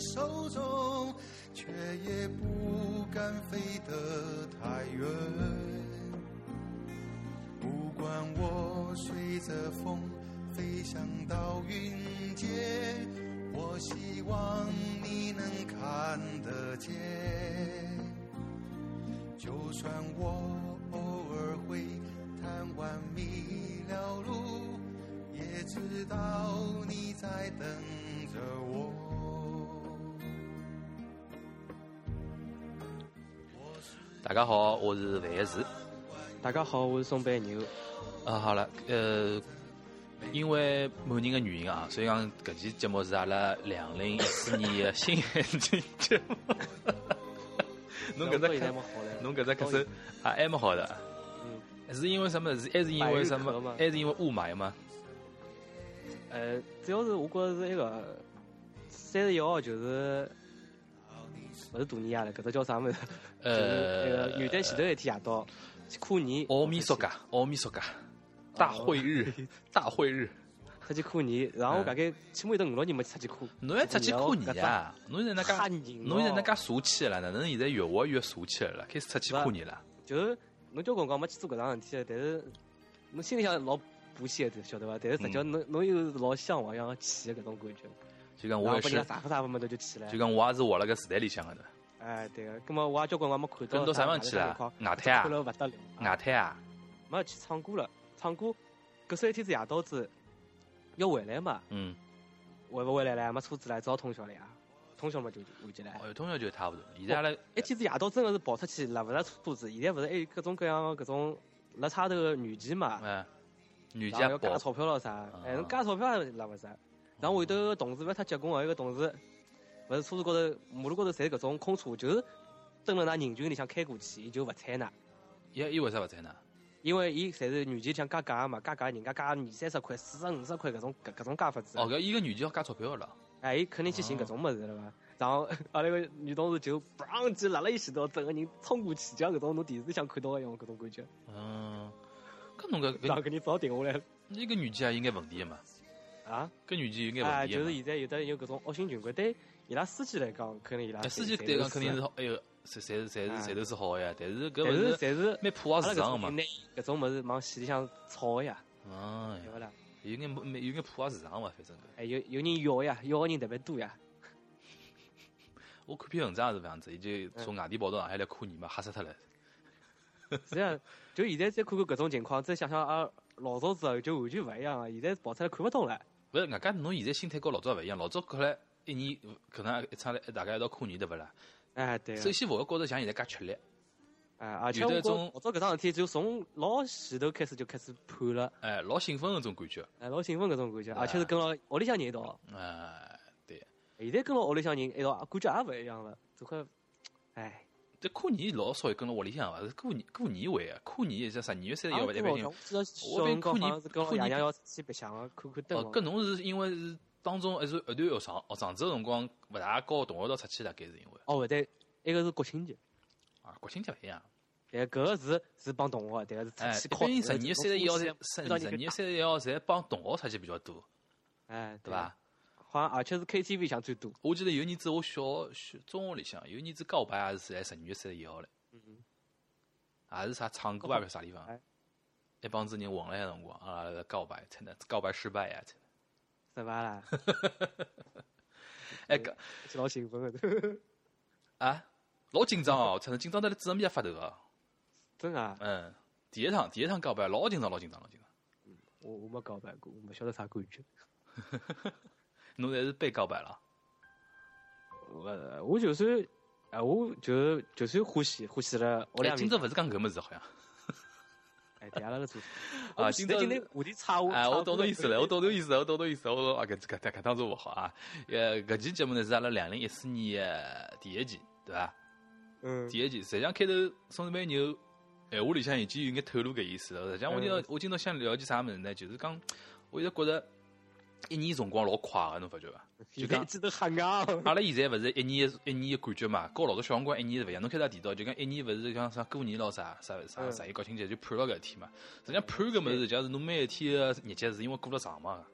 手中，却也不敢飞得太远。不管我随着风飞翔到云间，我希望你能看得见。就算我偶尔会贪玩迷了路，也知道你在等着我。大家好，我是范石。大家好，我是宋白牛。啊，好了，呃，因为某人的原因啊，所以讲搿期节目是阿拉两零一四年的新眼睛节目。侬搿只开，侬搿只开首啊还蛮好的。嗯，是因为什么？是还是因为什么？还是因为雾霾吗？呃，主要是我觉着是那个三十一号就是勿是大年夜了，搿只叫啥物事？呃，那个元旦前头一天夜到去过年。奥米索嘎，奥米索嘎，大会日，大会日，出去过年。然后我大概起码有得五六年没出去过。侬还出去过年啊？侬现在那介，侬现在那介俗气了，哪能现在越活越俗气了？开始出去过年了。就是侬交光光没去做搿桩事体，但是侬心里向老不屑的，晓得伐？但是实际侬侬又是老向往要去的搿种感觉。就讲我也是，啥啥么头就去了。就讲我也是活了个时代里向个的。哎，对个，葛么我也交关光没看到。跟到啥地方去了？外滩啊？看了勿得了。外滩啊？没去唱歌了，唱歌。搿首一天子夜到子要回来嘛？嗯。回勿回来了？没车子了，只好通宵了呀。通宵嘛就回去了。哦，通宵就差勿多。现在阿拉一天子夜到真个是跑出去，拉勿着车子。现在勿是还有各种各样搿种辣差头个女机嘛？嗯。女机要加钞票咯啥？哎，侬加钞票也拉勿着。然后回头同事勿要太结棍哦，有个同事，勿是车子高头、马路高头侪搿种空车，就是蹲辣那人群里向开过去，伊就勿睬㑚。伊伊为啥勿睬㑚？因为伊侪是女机想加价嘛，加价人家加二三十块、四十五十块搿种搿搿种加法子。哦，搿伊个女机要加钞票了。哎，伊肯定去寻搿种物事了伐？然后阿拉个女同事就嘣就辣辣伊前头，整个人冲过去，就像搿种侬电视里向看到一样搿种感觉。嗯，搿侬搿然后给你早停下来。伊个女机也应该问题个嘛？啊，搿软件有眼问题。就是现在有的有搿种恶性循环，对伊拉司机来讲，肯定伊拉。司机对讲肯定是，哎哟，侪侪是侪是侪都是好个呀。但是搿勿是侪是蛮破坏市场个嘛。搿种物事往死里向炒个呀。哦，对勿啦？有眼没有眼破坏市场嘛，反正。哎，有有人要呀，要个人特别多呀。我看篇文章也是搿样子，伊就从外地跑到上海来看你嘛，吓死脱了。是啊，就现在再看看搿种情况，再想想啊。老早子就完全勿一样了，现在跑出来看勿懂了。勿是，外加侬现在心态跟老早勿一样。老早可能一年可能一场来大家一道过年对勿啦？哎，对。首先勿会觉着像现在介吃力。哎，而且我老早搿桩事体就从老前头开始就开始盼了。哎，老兴奋搿种感觉。哎，老兴奋搿种感觉，而且是跟牢屋里向人一道。哎，对。现在跟牢屋里向人一道，感觉也勿一样了。这块，哎。这过年老少跟了屋里向伐？是过年过年会啊，过年是十二月三十一号一般性。我边过年过年要去白相啊，看看灯。哦，搿侬是因为是当中还是一段学长学长子个辰光勿大跟同学道出去大概是因为。哦，勿对，一个是国庆节。啊，国庆节勿一样。对，搿个是是帮同学，迭个是出去考。哎，十二月三十一号才十十二月三十一号侪帮同学出去比较多。哎，对伐？好像而且是 KTV 像最多。我记得有年子我小小中学里向有年子告白也是在十二月三十一号嘞。嗯，还是啥唱歌啊？啥地方？一帮子人混了下辰光啊，告白才能告白失败呀，失败啦！哎，个 老兴奋的。啊，老紧张哦！真的紧张到了纸面也发抖啊！真啊？嗯，第一趟第一趟告白老紧张，老紧张，老紧张。嗯，我我没告白过，我没晓得啥感觉。侬才是被告白了。我我就算。哎，我就就算欢喜欢喜了，我俩今朝勿是讲搿么子好像。哎，对阿拉个做 啊，今朝今天话题差我。哎，我懂侬意思了，我懂侬意思，我懂侬意思，我说啊，搿搿搿当做勿好啊。呃，搿期节目呢是阿拉两零一四年的第一期，对伐？嗯。第一期，实际上开头宋志梅牛，闲话里向已经有眼透露搿意思了。实际上，我今朝我今朝想了解啥物事呢？就是讲，我一直觉着。一年辰光老快个，侬发觉伐？就讲记得很啊。阿拉现在勿是一年一年个感觉嘛？跟老早小辰光一年是勿一样。侬开始提到，就讲一年勿是像啥过年咯啥啥啥十一国庆节就盼了搿一天嘛。实际上盼搿物事，实际上是侬每一天个日节是因为过了长嘛。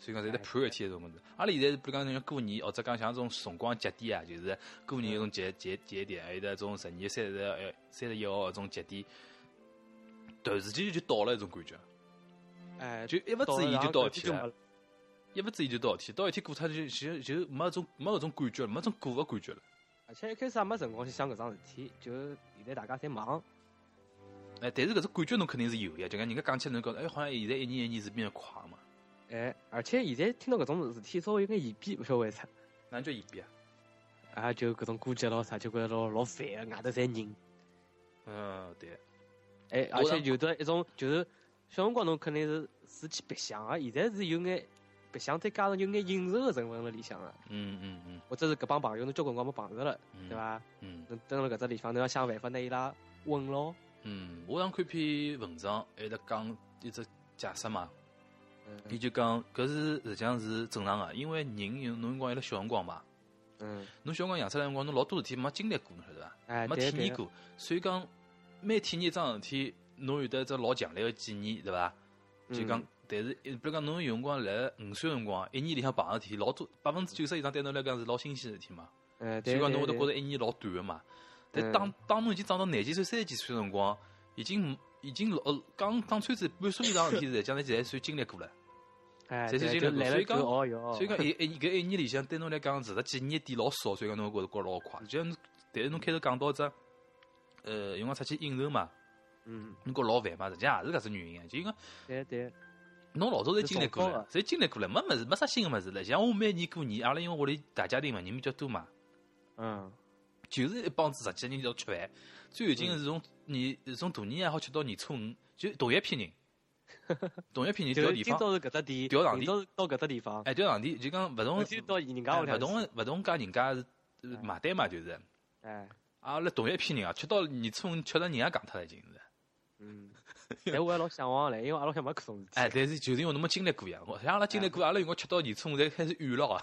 所以讲侪在盼一天搿种物事。阿拉现在是比如讲像过年，或者讲像种辰光节点啊，就是过年搿种节节节点，还有得种十二、三十、呃三十一号搿种节点，突然之间就到了一种感觉，哎，就一勿注意就到一天了。一勿注意就到一天，到一天过脱就就就没搿种没搿种感觉了，没搿种过个感觉了。而且一开始也没辰光去想搿桩事体，就现在大家侪忙，哎，但是搿种感觉侬肯定是有呀，就讲人家讲起来侬觉着，哎，好像现在一年一年是变得快嘛。哎，而且现在听到搿种事体稍微有眼嫌避，勿晓得为啥，哪叫延边啊？啊，就搿种过节咯啥，就觉着老老烦个，外头侪人，嗯，对。哎，而且有的一种就是小辰光侬肯定是是去白相个，现在是有眼白相，再加上有眼应酬个成分辣里向个，嗯嗯嗯或者是搿帮朋友侬交关辰光没碰着了，嗯，对？伐？嗯侬蹲辣搿只地方，侬要想办法拿伊拉稳牢。嗯，我上看篇文章，还得讲一只解释嘛。伊嗯就讲搿是实际上是正常个，因为人有侬辰光还辣小辰光嘛，嗯，侬小辰光养出来辰光，侬老多事体没经历过，侬晓得伐？哎，没体验过，所以讲每体验一桩事体，侬有得一只老强烈个记忆，对伐？就讲嗯，但是比如讲侬有辰光辣五岁辰光，一年里向碰着事体老多，百分之九十以上对侬来讲是老新鲜个事体嘛。哎，所对以讲侬会得觉着一年老短个嘛。但嗯当当侬已经长到廿几岁、三十几岁个辰光，已经已经老呃讲讲穿子半岁以上事体，实际上侪侪算经历过了。哎，侪算经历过所以讲所以讲一一搿一年里向对侬来讲，实际记忆点老少，所以讲侬会觉着觉着老快。就像但是侬开头讲到只，呃，用光出去应酬嘛，嗯，侬觉着老烦嘛，实际上也是搿只原因啊。就因为对对，侬老早侪经历过了，侪经历过了，没物事，没啥新个物事了。像我每年过年，阿拉因为屋里大家庭嘛，人比较多嘛，嗯，就是一帮子十几个人一道吃饭。最有劲个是从年从大年夜好吃到年初五，就同一批人，同一批人就是调地方，今朝是搿只店，调场地到搿只地方，哎，调场地就讲勿同勿同勿同家人家是呃买单嘛，就是。哎，阿拉同一批人啊，吃到年初五吃得人也讲脱了，已经是。嗯，但我还老向往嘞，因为阿拉乡没搿种事体，哎，但是就是因为侬没经历过呀，我像阿拉经历过，阿拉有辰光吃到年初五才开始远了啊。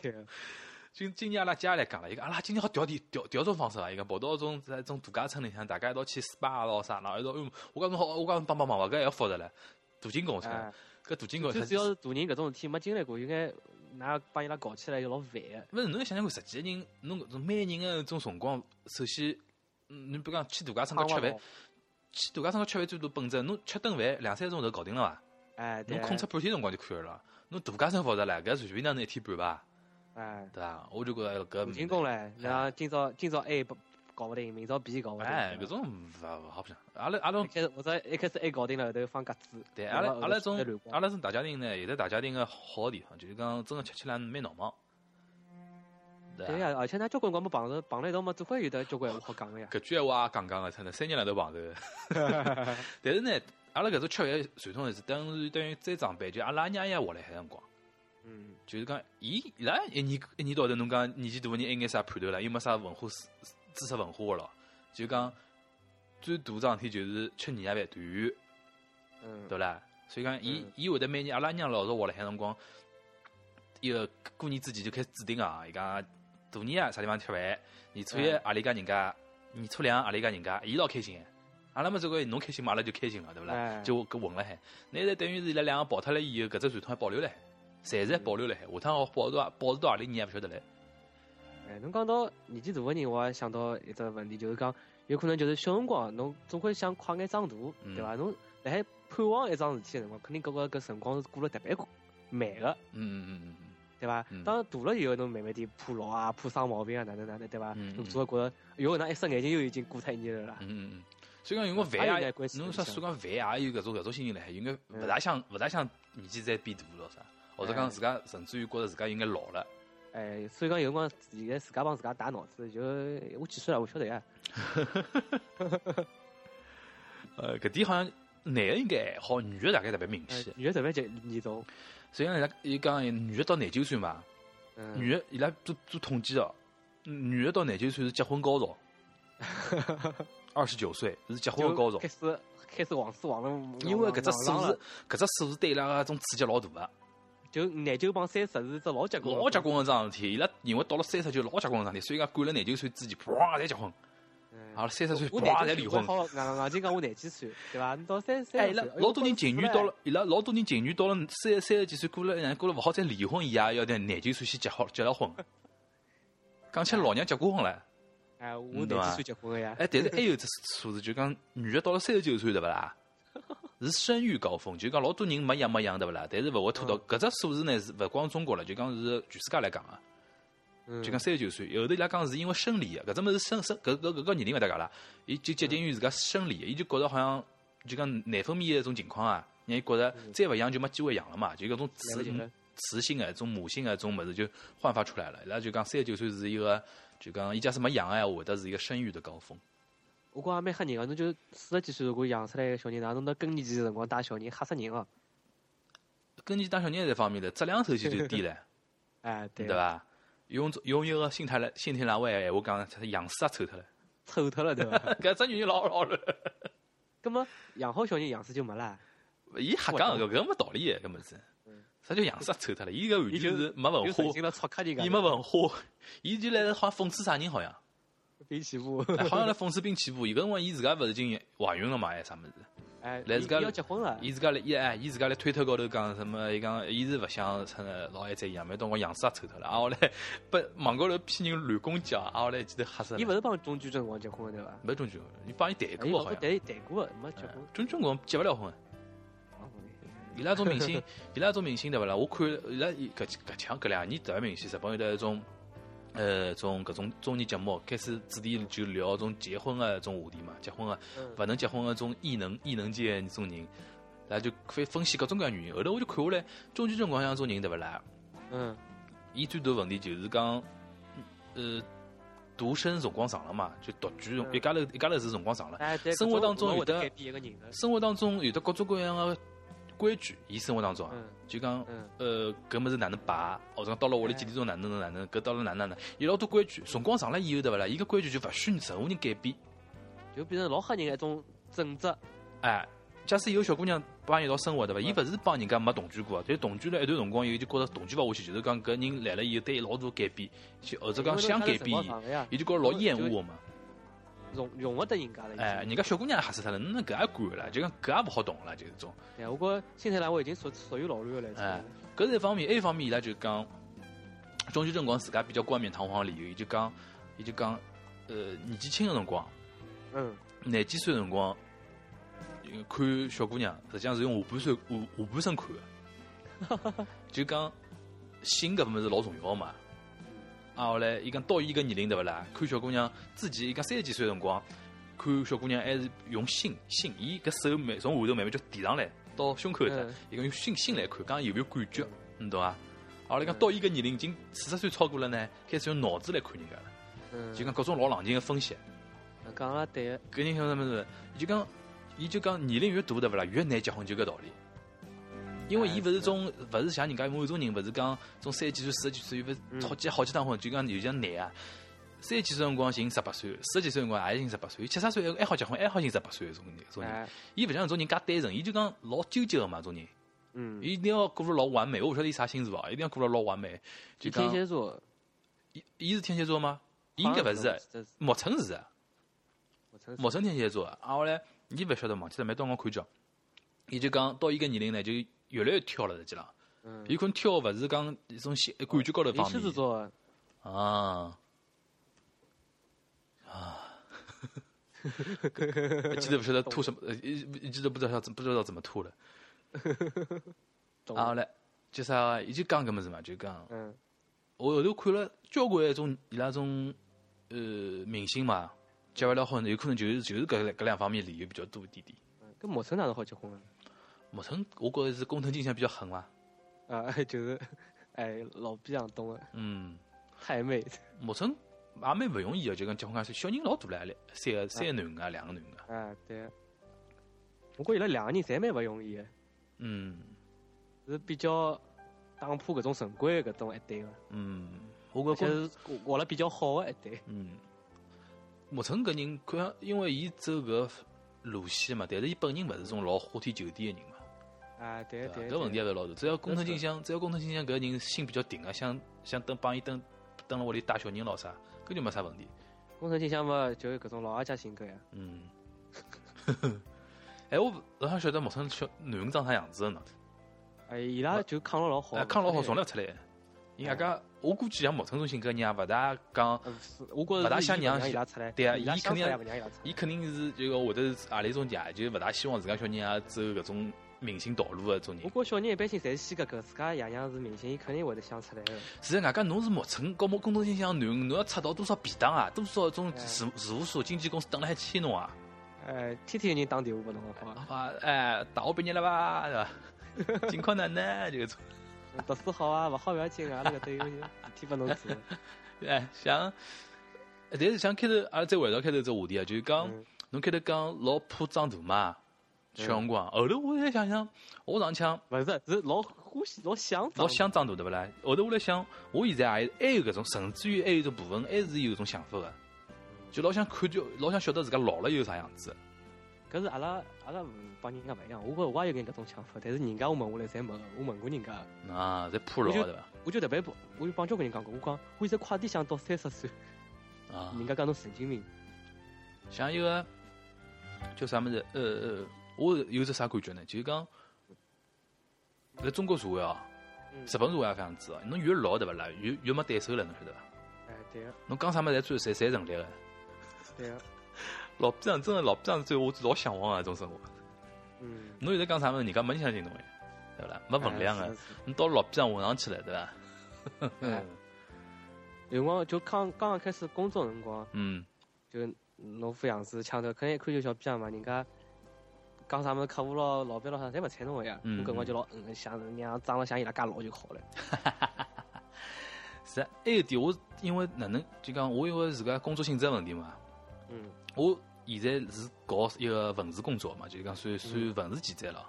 对，今今年阿拉家来讲了，伊讲阿拉今年好调地调调种方式啊，伊讲跑到种在种度假村里向，大家一道去 SPA 咯啥，然后一道，哎我讲侬好，我讲帮帮忙伐，搿还要复杂唻。镀金工出来哎，，搿镀金工最主要是大人搿种事体没经历过，应该㑚帮伊拉搞起来就老烦个，勿是侬要想想看，十几个人，侬搿种每个人个种辰光，首先，嗯，侬比如讲去度假村搿吃饭，去度假村搿吃饭最多本质，侬吃顿饭两三个钟头搞定了伐？哎，侬空出半天辰光就可以了。侬度假村复杂唻，搿随便哪能一天半伐？哎，对伐？我就觉着搿镀金工嘞，像今朝今朝 A 不搞勿定，明朝 B 搞勿定，哎，搿种勿勿好白相。阿拉阿拉一开始或者一开始 A 搞定了，后头放鸽子，对阿拉阿拉种阿拉种大家庭呢，有的大家庭个好个地方，就是讲真个吃起来蛮闹忙。对呀，而且㑚交关辰光没碰着，碰了一道嘛，总归有得交关闲话好讲个呀。搿句闲话也讲讲个，真的三年两头碰头。但是呢，阿拉搿种吃饭传统是等于等于再长辈，就阿拉娘爷活辣海辰光。嗯，就是讲，伊伊拉一年一年到头，侬讲年纪大个人还眼啥盼头啦？又没啥文化知知识文化个咯。就讲最大桩事体就是吃年夜饭团圆，嗯，对勿啦？所以讲，伊嗯伊会得每年阿拉娘老早活辣海辰光，伊个过年之前就开始制定啊，伊讲大年夜啥地方吃饭，年初一阿里家人家，年初两阿里家人家，伊老开心个。阿拉么这个侬开心嘛，阿拉就开心了，对勿啦？就搿混了海，那现在等于是伊拉两个跑脱了以后，搿只传统还保留了海，暂时还保留了海。下趟好保持到保持到阿里年也勿晓得唻。哎，侬讲到年纪大个人，我也想到一只问题，就是讲有可能就是小辰光侬总归想快眼长大，对伐？侬辣海盼望一桩事体个辰光，肯定搿个搿辰光是过了特别慢个，嗯嗯嗯嗯对伐嗯？当然大了以后，侬慢慢点怕老啊，怕生毛病啊，哪能哪能，对伐嗯？侬总归觉着，哟，那一双眼睛又已经过脱一年了啦。嗯嗯嗯。所以讲，有辰光也有饭也眼关系侬说说讲饭也有搿种搿种心情辣海，应该勿嗯大想勿大想年纪再变大了啥，或者讲哎自家甚至于觉着自家应该老了。哎，所以讲有辰光现在自家帮自家打脑子，就我几岁了，我晓得呀。呃，搿点好像男个应该还好，女个大概特别明哎显。女的特别严严重，所以讲伊拉伊讲女个到廿九岁嘛，嗯，女个伊拉做做统计哦，女个到廿九岁是结婚高潮，二十九岁是结婚的高潮。开。始开始往死往了，因为搿只数字搿只数字对伊拉个种刺激老大个，就廿九帮三十是只老结棍的，老结棍个桩事体。伊拉认为到了三十就老结棍个桩事体，所以讲赶了廿九岁之前，啪侪结婚。好了，三十岁我啪廿几岁，才离婚。好硬硬劲讲我廿几岁，对伐？你到三三十岁，拉老多人情侣到了，伊拉老多人情侣到了三三十几岁过了，过了勿好再离婚，伊也要在廿九岁先结好结了婚。讲起来老娘结过婚了，哎，我廿几岁结婚个呀，哎，但是还有只数字，就讲女的到了三十九岁，对勿啦？是生育高峰，就讲老多人没养没养，对勿啦？但是勿会拖到搿只数字呢，是勿光中国了，就讲是全世界来讲啊。嗯就讲三十九岁，后头伊拉讲是因为生理个，搿只物事生生搿搿搿个年龄勿搭界啦，伊就接近于自家生理个，伊就觉着好像就讲内分泌个一种情况啊，让伊觉着再勿养就没机会养了嘛，就搿种雌雌性个、种母性个种物事就焕发出来了。伊拉就讲三十九岁是一个，就讲伊假使没养个闲话，会得是一个生育的高峰。我觉也蛮吓人个，侬就四十几岁如果养出来个小人，哪能到更年期个辰光带小人，吓死人哦！更年期带小人这方面的质量首先就低了，哎，对对？伐？用用一个心态来心态来话闲话讲，杨氏也臭脱了，臭脱了，对伐？搿只女人老老了。葛么养好小人，杨氏就没了。伊瞎讲搿搿没道理个搿么子，啥叫养死臭脱了？伊搿完全是没文化伊没文化，伊就来好像讽刺啥人好像，兵起步。哎好像来讽刺兵起步。伊搿辰光伊自家勿是已经怀孕了嘛？还啥物事？哎，来自家伊伊要结婚了，伊自家来伊哎，伊自家来推特高头讲什么？伊讲伊是勿想成老爱再养，没当我样子也丑脱了。啊，后来被网高头批人乱攻击啊，啊，后来记得吓死了。伊勿是帮钟居正光结婚的对伐？没钟军，你帮伊谈伊过好像。老谈谈过的，没结婚。钟军光结勿了婚。哦伊拉种明星，伊拉种明星对勿啦？我看伊拉伊搿搿腔搿两年特别明显，日本有得一种呃种搿种综艺节目，开始主题就聊种结婚个种话题嘛，结婚个嗯勿能结婚个种异能异能界的种人，然后就会分析各种各样原因。后头我就看下来，中居正光像种人对勿啦？嗯，伊最大问题就是讲，呃，独身辰光长了嘛，就独居嗯一家头一家头是辰光长了。生活当中有的。生活当中有的各种各样的规矩，伊生活当中啊，嗯就讲嗯呃，搿物事哪能摆，或者讲到了屋里几点钟哪能哪能哪能，搿到了哪能哪能，有老多规矩。辰光长了以后对勿啦？伊个规矩就勿许任何人改变。就变成老吓人个一种准则。哎，假使有小姑娘帮伊一道生活对伐？伊勿是帮人家没同居过啊，但是同居了一段辰光以后，就觉着同居勿下去，就是讲搿人来了以后对伊老大的改变，就或者讲想改变伊，伊，伊就觉着老厌恶个嘛。容容勿得人家了。哎，人家小姑娘也吓死脱了，侬搿也管了，就讲搿也勿好动了，就是种。哎，我觉新太郎我已经属属于老乱了。哎，搿是一方面，一方面伊拉就讲，中秋辰光自家比较冠冕堂皇的理由，伊就讲，伊就讲，呃，年纪轻个辰光，嗯，廿几岁个辰光，呃看小姑娘，实际上是用下半身下下半身看个，就讲性搿物事老重要嘛。啊，后来伊讲到伊搿年龄对勿啦？看小姑娘自己，伊讲三十几岁个辰光，看小姑娘还是用心心，伊搿手慢从下头慢慢就提上来到胸口搭嗯，伊讲用心心来看，讲有没有感觉，你懂伐？后来讲到伊搿年龄已经四十岁超过了呢，开始用脑子来看人家了，嗯，就讲各种老冷静个分析。讲了对，搿人想什么事？伊就讲，伊就讲年龄越大对勿啦，越难结婚，就搿道理。因为伊勿是种，勿是像人家某种人，勿是讲种三十几岁、四十几岁，又勿好几好几趟婚，就讲有像难啊。三十几岁辰光寻十八岁，四十几岁辰光也寻十八岁，七十岁还好结婚，还好寻十八岁搿种人，种人。哎，伊勿像搿种人介单纯，伊就讲老纠结个嘛，种人。嗯，伊一定要过了老完美，我勿晓得伊啥星座啊，一定要过了老完美。就天讲，蝎座，伊伊是天蝎座吗？伊应该勿是莫尘是的。我承认陌生天蝎座，啊后来伊勿晓得忘记了，没到我看叫，伊就讲到伊个年龄呢，就越来越挑了，实际上，嗯，伊可能挑勿是讲一种心感觉高头伊方面。座。的，啊。啊，一记得不晓得吐什么，呃一一记都不知道怎不知道怎么吐了，懂啊后来就啥，伊就讲搿么子嘛，就讲嗯，我后头看了交关一种伊拉种呃明星嘛，结勿了婚，有可能就是就是搿搿两方面理由比较多一点点。跟莫尘哪能好结婚啊？莫尘，我觉着是工藤静香比较狠嘛。啊，就是，哎，老逼样懂了，嗯，太妹，莫尘也蛮勿容易个，就讲结婚介小人老大了，三个三个男个，两个男个。啊，对。我觉伊拉两个人侪蛮勿容易的，嗯。是比较打破搿种陈规的搿种一对个，嗯，我觉着是活了比较好的一对。嗯，莫尘搿人看上，因为伊走搿路线嘛，但是伊本人勿是种老花天酒地个人嘛，啊，对伐？对。搿问题对也勿是老大。只要工藤静香，只要工藤静香搿人心比较定个，想想等帮伊等等了屋里带小人咾啥，搿就没啥问题。工程信箱嘛，就是搿种老阿家性格呀。嗯，哎，我老想晓得木村小囡恩长啥样子的呢？哎，伊拉就抗了老好，哎，抗老好从来勿出来。人家讲，我估计像木村种性格人也勿大讲，我觉着勿大想让伊拉出来。对啊，伊肯定，伊肯定是就个或者是何里种家，就勿大希望自家小人也走搿种。明星道路的种人，我觉小人一般性侪是先搿个，自家爷娘是明星，伊肯定会得想出来个。是外加侬是木村高木工作信箱囡，侬要出道多少便当啊？多少种事事务所、经纪公司等了还签侬啊？哎，天天有人打电话拨侬好吧？哎，大学毕业了吧？是吧？近况哪能？就种。读书好啊，勿好勿要紧啊，那个都有事体拨侬做。哎，像，但是像开头阿拉，再回到开头这话题啊，就是讲侬开头讲老怕长大嘛。小辰光，后头我在想想，我上腔勿是是老欢喜老想老想长大对勿啦？后头我来想，我现在还还有搿种，甚至于还有种部分还是有种想法个，就老想看就老想晓得自家老了有啥样子。搿是阿拉阿拉帮人家勿一样，我觉我也有搿种想法，但是人家我问下来侪没，我问过人家。啊，侪怕老对伐？我就特别不，我就帮交关人讲过，我讲我现在快点想到三十岁。啊。人家讲侬神经病。像一个叫啥么子？呃呃。我有只啥感觉呢？就是讲，在中国社会啊，日本社会也这样子哦。侬越老对勿啦，越越没对手了，侬晓得伐？哎，对个。侬讲啥么侪最侪侪成立个。对 个。老逼样真的老逼样最我老向往啊，这种生活。嗯。侬现在讲啥么，人家没相信侬哎，对勿啦？没分量个，侬到老逼样混上去了，对伐？嗯。有辰光就刚刚刚开始工作辰光，嗯，就侬副样子，抢头肯定一看就小逼样嘛，人家。讲啥么客户咯、老板咯啥，侪勿睬侬个呀。我搿光就老嗯，想让长得像伊拉介老就好了。是啊，还有点我因为哪能就讲我因为自家工作性质问题嘛。嗯。我现在是搞一个文字工作嘛，就是讲算算文字记者了。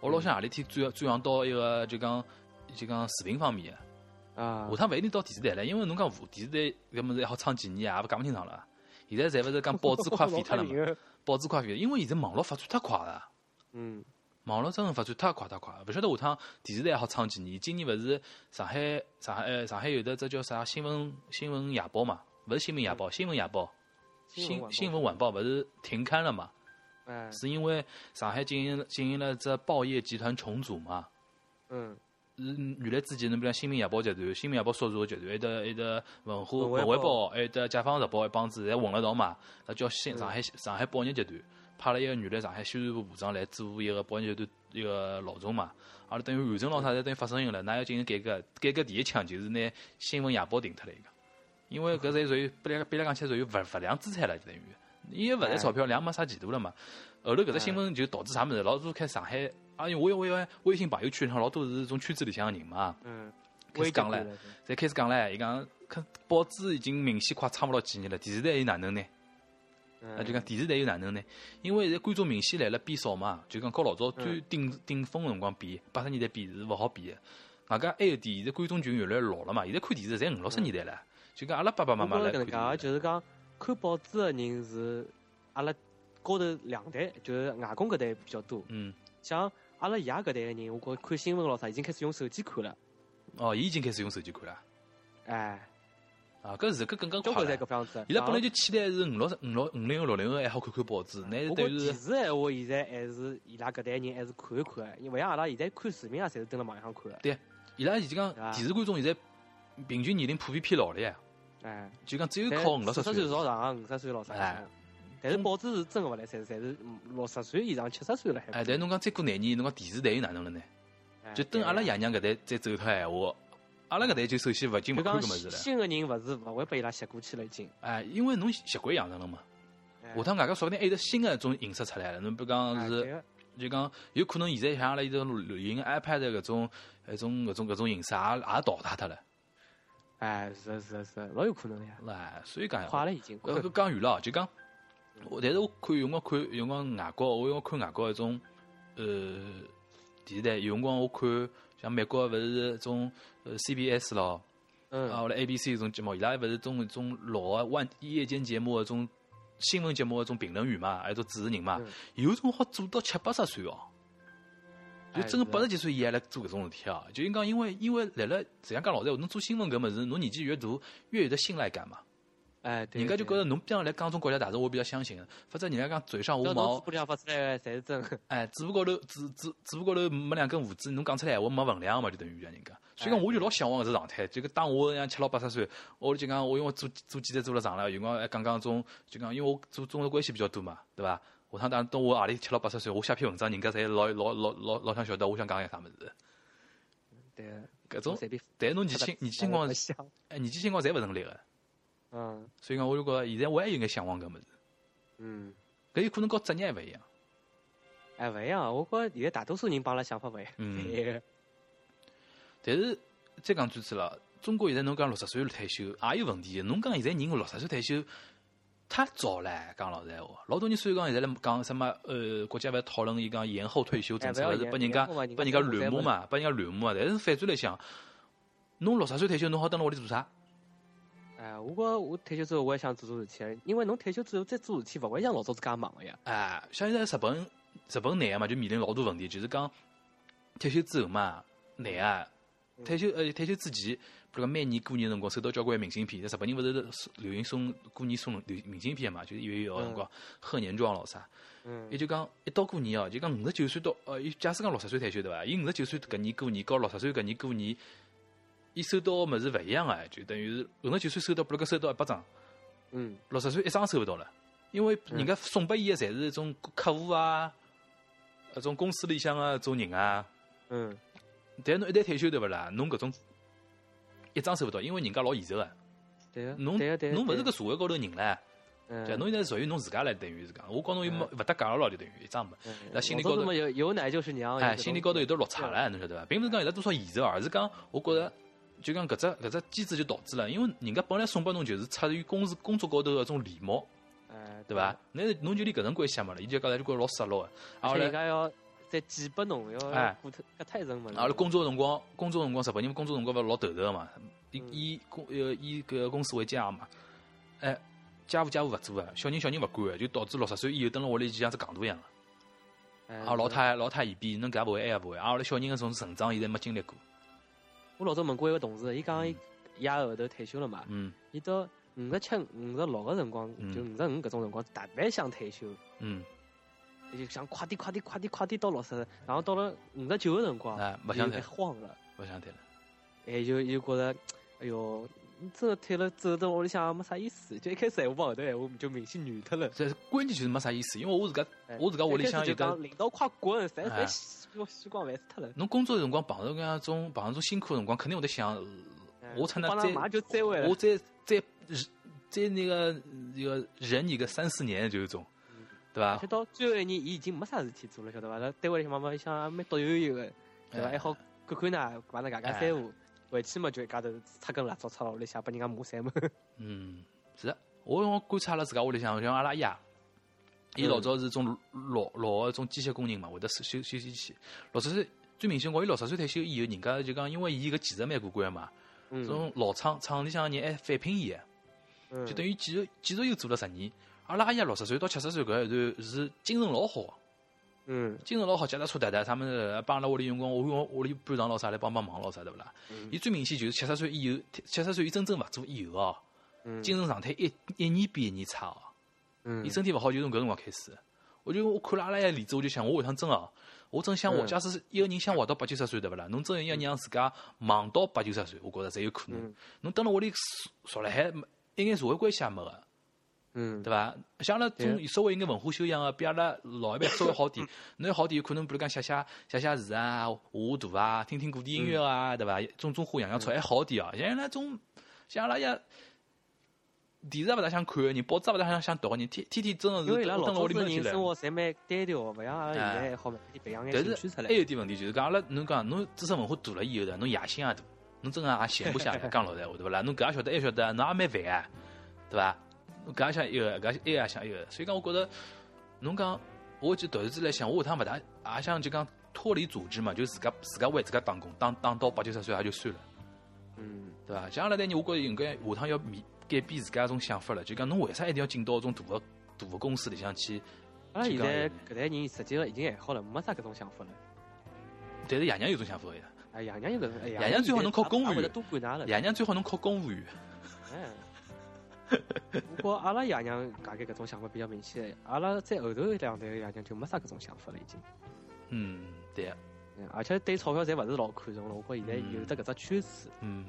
我老想何里天转转行到一个就讲就讲视频方面的。啊。下趟勿一定到电视台了，因为侬讲电视台搿物事还好撑几年，也勿讲勿清爽了。现在侪勿是讲报纸快废脱了嘛？报纸快废，因为现在网络发展太快了。嗯，网络真的发展太快太快，勿晓得下趟电视台好撑几年。今年勿是上海上海上海有的这叫啥新闻新闻夜报嘛？勿是新闻夜报，新闻夜报，新新闻晚报勿是停刊了嘛？哎，是因为上海进行进行了这报业集团重组嘛？嗯。嗯，原来之前侬比如讲新民夜报集团、新民夜报属下集团，还得还得文化文汇报，还得解放日报一帮子侪混了道嘛。那叫新上海上海报业集团，派了一个原来上海宣传部部长来做一个报业集团一个老总嘛。阿拉等于完成了啥，等于发声音了，那要进行改革。改革第一枪就是拿新闻夜报停脱了一个，因为搿侪属于比来比来讲起来属于勿勿良资产了，就等于伊也勿赚钞票，量没啥前途了嘛。后头搿只新闻就导致啥物事，老多开上海。啊，因为我因为微信朋友圈上老多是从圈子里向个人嘛，嗯，开始讲唻，才开始讲唻。伊讲，看报纸已经明显快撑勿牢几年了，电视台又哪能呢？那就讲电视台又哪能呢？因为现在观众明显来了变少嘛，就讲跟老早最顶顶峰个辰光比，八十年代比是勿好比个。外加还有点，现在观众群越来越老了嘛，现在看电视侪五六十年代了，就讲阿拉爸爸妈妈来看。讲，就是讲看报纸个人是阿拉高头两代，就是外公搿代比较多。嗯，像。阿拉爷搿代个人，我觉看新闻咯啥，已经开始用手机看了。哦，伊已经开始用手机看了。哎，啊，搿是搿更加快了。伊拉本来就期待是五六十、五六、五零后、六零后还好看看报纸，那是电视闲话，现在还是伊拉搿代人还是看一看，因为像阿拉现在看视频啊，侪是蹲辣网上看。对，伊拉已经讲电视观众现在平均年龄普遍偏老了呀。哎，就讲只有靠五六十岁。岁少上，五十岁老啥？但是报纸是真个勿来三，侪是六十岁以上、七十岁了还。哎，但侬讲再过廿年，侬讲电视台又哪能了呢？就等阿拉爷娘搿代再走脱闲话，阿拉搿代就首先勿进勿看搿物事了。新个人勿是勿会被伊拉吸过去了已经。哎，因为侬习惯养成了嘛。下趟外加说不定还有新个种形式出来了。侬比如讲是，就讲有可能现在像阿拉一种流行 iPad 搿种、搿种、搿种、搿种形式也也淘汰脱了。哎，是是是，老有可能呀。哎，所以讲，快了已经。搿讲远了，就讲。我但是我看有辰光看有辰光外国，我用看外国一种呃电视台，有辰光我看像美国勿是种呃 CBS 咯，嗯，啊，或者 ABC 一种节目，伊拉勿是种种老个晚夜间节目一种新闻节目一种评论员嘛，还有种主持人嘛，有种好做到七八十岁哦，就真个八十几岁伊还来做搿种事体啊，就讲因为因为来了，实际上讲老实话，侬做新闻搿物事，侬年纪越大越有得信赖感嘛。哎，对人家就觉对得侬边上来讲种国家大事，我比较相信的，否则人家讲嘴上无毛嘴，巴里向发出来的侪是真。哎，嘴巴高头嘴嘴嘴巴高头没两根胡子，侬讲出来闲话没分量嘛，就等于讲人家。所以讲，我就老向往搿只状态，就搿当我像七老八十岁，我就讲我因为做做记者做了长了，有辰光还讲讲种，就讲因为我做中日关系比较多嘛，对伐？下趟当等我何里七老八十岁，我写篇文章，人家侪老老老老老想晓得我想讲眼啥物事。对，搿种，但是侬年轻年纪轻光不，想。哎，年纪轻光侪勿成立个，嗯所以讲我就觉着现在我还有眼向往搿物事，嗯，搿有可能和职业还勿一样。哎，勿一样，我觉着现在大多数人帮阿拉想法勿一样。嗯 对但是再讲转子了，中国现在侬讲六十岁退休也有问题的。侬讲现在人六十岁退休太早了，讲老实闲话，老多人所以讲现在来讲什么呃，国家勿是讨论伊讲延后退休政策，哎不要勿是拨人家拨人家乱骂嘛，拨人家乱骂啊。但是反转来想，侬六十岁退休，侬好蹲辣屋里做啥？哎，我觉我退休之后我也想做做事体，因为侬退休之后再做事体，勿会像老早子介忙个呀。哎，像现在日本日本男个嘛，就面临老多问题，就是讲退休之后嘛，男个退休呃退休之前，比如讲每年过年辰光收到交关明信片，在日本人勿是流行送过年送流明信片嘛，就是一月一号辰光贺年装咾啥，嗯也就讲一到过年哦，就讲五十九岁到呃，假使讲六十岁退休对伐？伊五十九岁搿年过年，和六十岁搿年过年，伊收到个物事勿一样个，就等于是五十九岁收到，比如讲收到一百张。嗯六十岁一张收勿到了，因为人家送拨伊个侪是种客户啊，搿种公司里向个种人啊。嗯，但侬一旦退休对勿啦？侬搿种一张收勿到，因为人家老现实个，对个，侬对个对个侬勿是个搿社会高头人唻，嗯对，侬现在属于侬自家来，等于是讲，我讲侬又没勿搭界了咯，就等于一张没。嗯那心里高头有有奶就是娘，哎，心里高头有得落差了，侬晓得伐？并勿是讲有得多少现实，而是讲我觉着。就讲搿只搿只机制就导致了，因为人家本来送拨侬就是出于公司工作高头搿种礼貌，哎，对伐？？那侬就连搿层关系也没了，伊就讲来就觉着老失落个。啊，而且人家要再寄拨侬，要哎搿太深嘛。阿拉工作辰光，工作辰光，日本人工作辰光勿是老头头个嘛，以公呃以搿个公司为家嘛，哎，家务家务勿做个，小人小人勿管个，就导致六十岁以后蹲辣屋里就像只戆大一样个。哎啊，老太老太嫌变，侬搿也勿会，埃也勿会。啊，阿拉小人搿种成长现在没经历过。我老早问过一个同事，伊讲伊伊也后头退休了嘛，嗯。伊到五十七、五十六个辰光，嗯。就五十五搿种辰光，特别想退休，嗯，伊就想快点、快点、快点、快点到六十，然后到了五十九个辰光，哎，勿想退伊就，慌了，勿想退了。哎，就就觉得，哎哟，你真的退了走到屋里向没啥意思，就一开始闲话帮后头闲话就明显软脱了。这关键就是没啥意思，因为我自家哎我自家屋里向有个讲领导快滚，侪哎侪西光西光烦死脱了。侬工作辰光碰到搿样种碰到种辛苦个辰光，肯定会得想，我才能再我。再再再那个那个忍你个三四年，就是种，对伐而且？到最后一年，伊已经没啥事体做了，晓得伐？辣单位里向慢慢想蛮独悠悠个，对伐？哎还好看看呐，帮人家家三胡，回去嘛就一家头插根蜡烛插辣屋里向，拨人家骂三门。嗯，是的，我我观察阿拉自家屋里向，像阿拉爷，伊老早是种老老个种机械工人嘛，会得修修修机器。六十岁最明显，我伊六十岁退休以后，人家就讲，因为伊搿技术蛮过关嘛，嗯种老厂厂里向人还返聘伊就等于继续继续又做了十年。阿拉阿爷六十岁到七十岁搿一段是精神老好个。嗯精神老好，脚踏车踏踏，他们帮阿拉屋里用光，我用屋里搬床老啥来帮帮忙老啥对勿啦？嗯伊最明显就是七十岁以后，七十岁伊真正勿做以后哦，嗯精神状态一一年比一年差哦。嗯伊身体勿好就从搿辰光开始。我就我看了阿拉个例子，我就想，我下趟真哦，我真想活。嗯假使一个人想活到八九十岁，对勿啦？侬真要让自家忙到八九十岁，我觉着才有可能嗯。侬蹲辣屋里熟熟了海，一眼社会关系也没个。嗯对伐？像阿拉种对稍微有眼文化修养个，比阿拉老一辈稍微好点。侬要好点，有可能比如讲写写写写字啊、画画图啊、听听古典音乐啊，对伐？种种花养养草还好点哦。像那种像阿拉爷电视也勿大想看个人，报纸也勿大想想读个人，天天天真个是蹲辣屋里面去来。生活侪蛮单调，勿像阿拉现在还好嘛，培养眼但是兴趣出来还。有一点问题，就是讲阿拉侬讲侬知识文化大了以后的，侬野心也大，侬真个也闲不下来。讲老实闲话，对勿啦？侬搿也晓得，还晓得，侬也蛮烦啊，对伐？侬搿也想一个，搿也也想一个，所以讲我觉着，侬讲，我就突然之来想，我下趟勿大也想就讲脱离组织嘛，就自家自家为自家打工，打打到八九十岁也就算了，嗯对伐？像阿拉代人，我觉着应该下趟要面改变自家一种想法了，就讲侬为啥一定要进到种大个大个公司里向去？阿拉现在搿代人实际上已经还好了，没啥搿种想法了。但是爷娘有种想法个呀，哎，爷娘有搿种，哎爷娘最好能考公务员。爷娘最好侬考公务员。哎，不过阿拉爷娘大概搿种想法比较明显，阿拉在后头两代爷娘就没啥搿种想法了，已经。嗯，对，嗯而且对钞票侪勿是老看重了。我觉现在有得搿只趋势。嗯。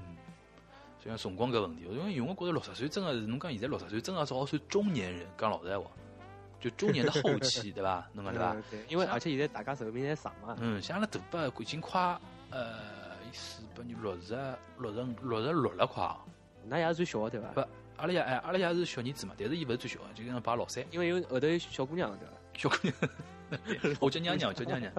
就像辰光搿问题，因为因为我觉着六十岁真个是，侬讲现在六十岁真个只好算中年人，讲老实闲话，就中年的后期，对伐？侬讲对伐嗯？对，因为而且现在大家寿命侪长嘛。嗯，像阿拉大伯已经快呃四八年六十六十六十六了快。㑚爷是最小的对伐？不，阿拉爷哎，阿拉爷是小儿子嘛，但是伊勿是最小的，就跟排老三。因为有后头有小姑娘对伐？小姑娘，我叫娘娘，我叫娘娘。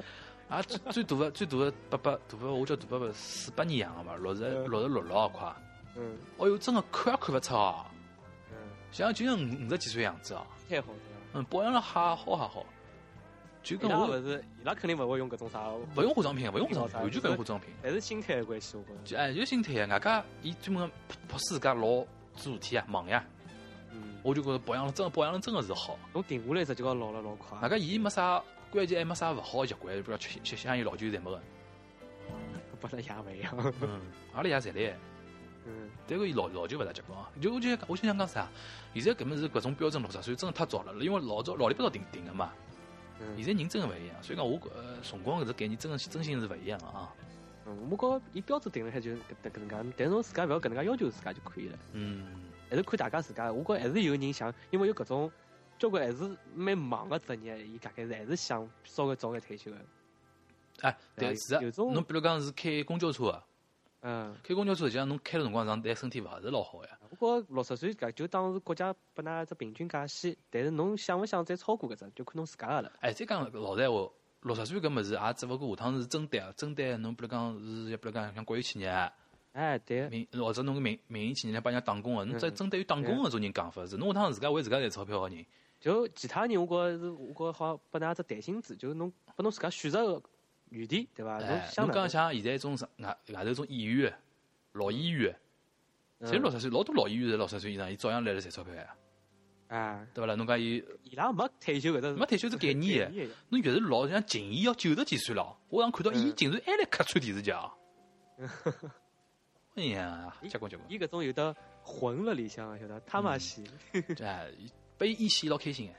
啊，最最大的最大的伯伯，大伯我叫大伯伯，四八年养的嘛，六十六十六了快。嗯哦哟，真的看也看勿出哦，嗯，像就像五五十几岁样子哦。太好了？嗯，保养了还好还好，就伊跟我拉勿是，伊拉肯定勿会用搿种啥，勿用化妆品，勿用化妆品，啥完全勿用化妆品。还是心态的关系，我觉着。就哎，就心态呀，外加伊专门迫使自家老做事体啊，忙呀，嗯，我就觉着保养了真保养了真的是好。侬停下来，实际高老了老快。外加伊没啥关键还没啥勿好的习惯，比如吃吃香烟、老酒侪没个。不能爷勿一样。嗯，阿拉爷侪来。嗯但个伊老老酒勿大结棍啊，就我就我就想讲啥，现在搿么是搿种标准六十岁真的太早了，因为老早老里八早定定个嘛，嗯现在人真的勿一样，所以讲我呃辰光搿只概念真的真心是勿一样个啊。嗯，我觉伊标准定了海就搿搿搿能介，但是侬自家勿要搿能介要求自家就可以了，嗯，还是看大家自家。我觉还是有人想，因为有搿种交关还是蛮忙个职业，伊大概是还是想稍微早眼退休个。哎，对对是啊有种，侬比如讲是开公交车啊，嗯，开公交车实际上侬开了辰光长，对身体勿是老好呀。我觉六十岁搿就当是国家拨㑚一只平均假期，但是侬想勿想再超过搿只，就看侬自家个了。哎，再讲老实闲话，六十岁搿物事也只勿过下趟是针对啊，针对侬比如讲是，比如讲像国有企业。哎，对，民或者侬个民民营企业来帮人家打工个，侬嗯只针对于打工个种人讲法是，侬下趟自家为自家赚钞票个人，就其他人，我觉是，我觉好拨㑚只弹性子，就是侬拨侬自家选择个余地，对伐？侬侬讲像现在一种外外头种演员，老演员，嗯。侪六十岁，老多老演员侪六十岁以上，伊照样来了赚钞票呀，啊，对伐啦？侬讲伊伊拉没退休搿只没退休是概念的。侬越是老像秦毅要九十几岁了，我上看到伊嗯竟然还来客串电视剧啊！哎呀，结棍结棍，伊搿种有的混了里向，晓得他妈戏。哎，被伊戏老开心哎。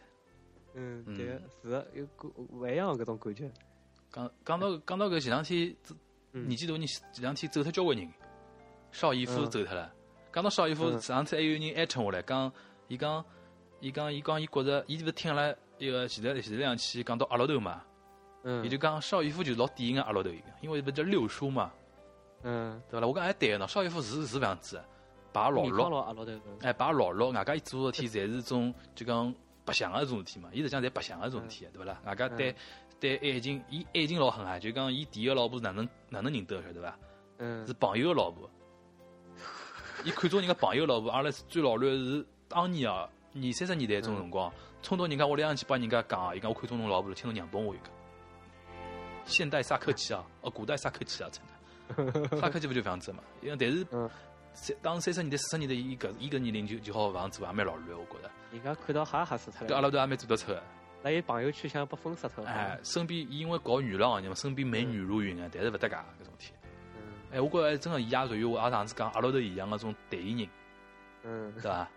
嗯，嗯对个，是个有个勿一样的搿种感觉。讲讲到讲到搿前两天，嗯年纪大人前两天走脱交关人，邵逸夫嗯走脱了。讲到邵逸夫，嗯上次还有人艾特我来，讲伊讲伊讲伊讲伊觉着，伊勿是听了一个前头前头两期讲到阿拉头嘛，嗯，伊就讲邵逸夫就是老典型个阿拉头一个，因为勿叫六叔嘛，嗯，对伐啦？我讲还对个喏，邵逸夫是是搿样子的，排老米六。哎，排老六，外加伊做事体侪是种就讲白相个种事体嘛，伊实际上侪白相个种事体，对勿啦？外加对对爱情，伊爱情老狠啊，就讲伊第一个老婆是哪能哪能认得的，晓得伐？嗯是，朋友个老婆。伊看中人家朋友老婆，阿拉最老卵是当年啊，二三十年代种辰光，冲到人家屋里向去帮人家讲，伊讲我看中侬老婆了，请侬让帮我一个。现代萨科齐啊，哦，古代萨科齐啊，真的，萨科齐勿就搿样子嘛？因为但是嗯，三当三十年代、四十年代，伊搿伊搿年龄就就好搿样做，也蛮老卵，我觉着。人家看到吓吓死脱了。阿拉都还蛮做得出。那伊朋友圈想被封杀脱。哎，，身边因为搞娱乐行业嘛，身边美女如云啊，但是勿搭界搿种体。嗯哎，我觉着真个伊也属于我阿上次讲阿拉头一样个种代言人。嗯对伐？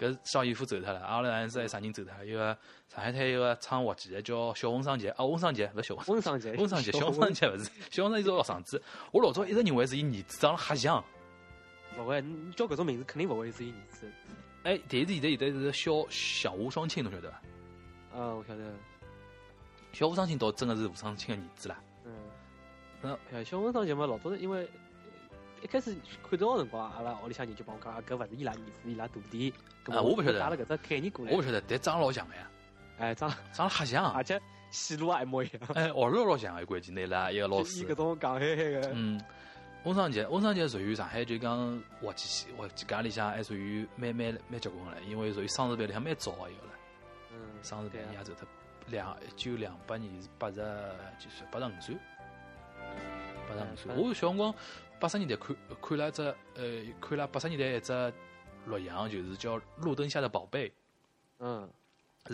搿邵逸夫走脱了，阿拉还是还有啥人走脱了？一个上海滩一个唱滑稽的叫小翁双杰，啊，翁双杰勿是小翁，温上节，翁双杰，小翁双杰勿是，小翁双杰是我学生子。我老早一直认为是伊儿子长得瞎像，勿会，你叫搿种名字肯定勿会是伊儿子。哎，但是现在现在是小小吴双清，侬晓得伐？啊，我晓得。小吴双清倒真个是吴双清个儿子啦。嗯，嗯哎，小文上节目老早是因为一开始看到个辰光，阿拉屋里向人就帮我讲，啊搿勿是伊拉儿子，伊拉徒弟。咁啊我不晓得带了搿只概念过来我勿。晓得，但长得老像个呀，哎，长，长得瞎像而，且戏路也一模一样。哎，学路老像个，关键那啦一个老 师搿。种讲嘿嘿个。嗯，翁长杰，翁长杰属于上海就讲滑稽戏，滑稽界里向还属于蛮蛮蛮结棍个唻，因为属于双字辈里向蛮早个一个了。嗯，双字辈也走脱，两一九两八年是八十几岁，八十五岁，八十五岁。嗯我小辰光八十年代看看了一只呃，看了八十年代一只录像，就是叫《路灯下的宝贝嗯》，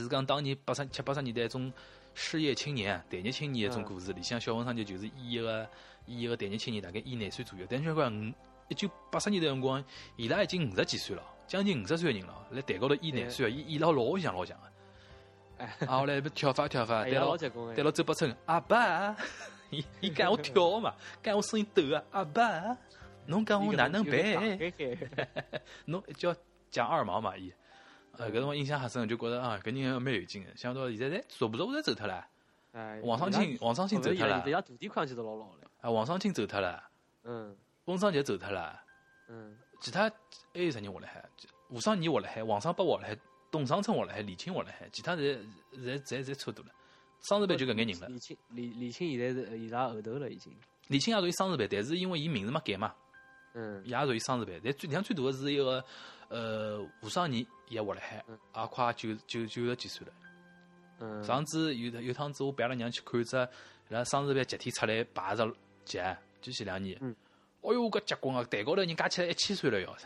是讲当年八十七八十年代一种失业青年、待业青年一种嗯故事。里向小文上就就是演一个演一个待业青年，大概演廿岁左右。但是讲五一九八十年代辰光，伊拉已经五十几岁了，将近五十岁个人了，辣台高头演廿岁，演演了老像老像个。哎，啊，后来不跳法跳发，哎对牢老结棍哎对牢周伯春阿爸，伊伊讲我跳嘛，讲我声音抖啊，阿爸，侬讲我哪能办？侬叫 讲二毛嘛，伊，呃，搿辰光印象很深，就觉得啊，搿人蛮有劲个。想到现在，哎，做不做我侪走脱了，哎，王双庆，王双庆走脱了伊，拉徒弟看起都老老了。啊，王双庆走脱了，嗯翁双杰走脱了，嗯，其他还有啥人活辣海？吴尚义活辣海，王双伯活辣海，董双春活辣海，李青活辣海，其他侪侪侪侪差不多了。双字辈就搿眼人了。李青李李青现在是伊拉后头了已经。李青也属于双字辈，但是因为伊名字没改嘛，嗯伊也属于双字辈。但最像最大的是一个呃吴尚年也活辣海，也快九九九十几岁了。嗯，上次有有趟子我陪阿拉娘去看只，伊拉双字辈集体出来排只节，就前两年。嗯哎哟，搿结棍啊！台高头人加起来一千岁了要。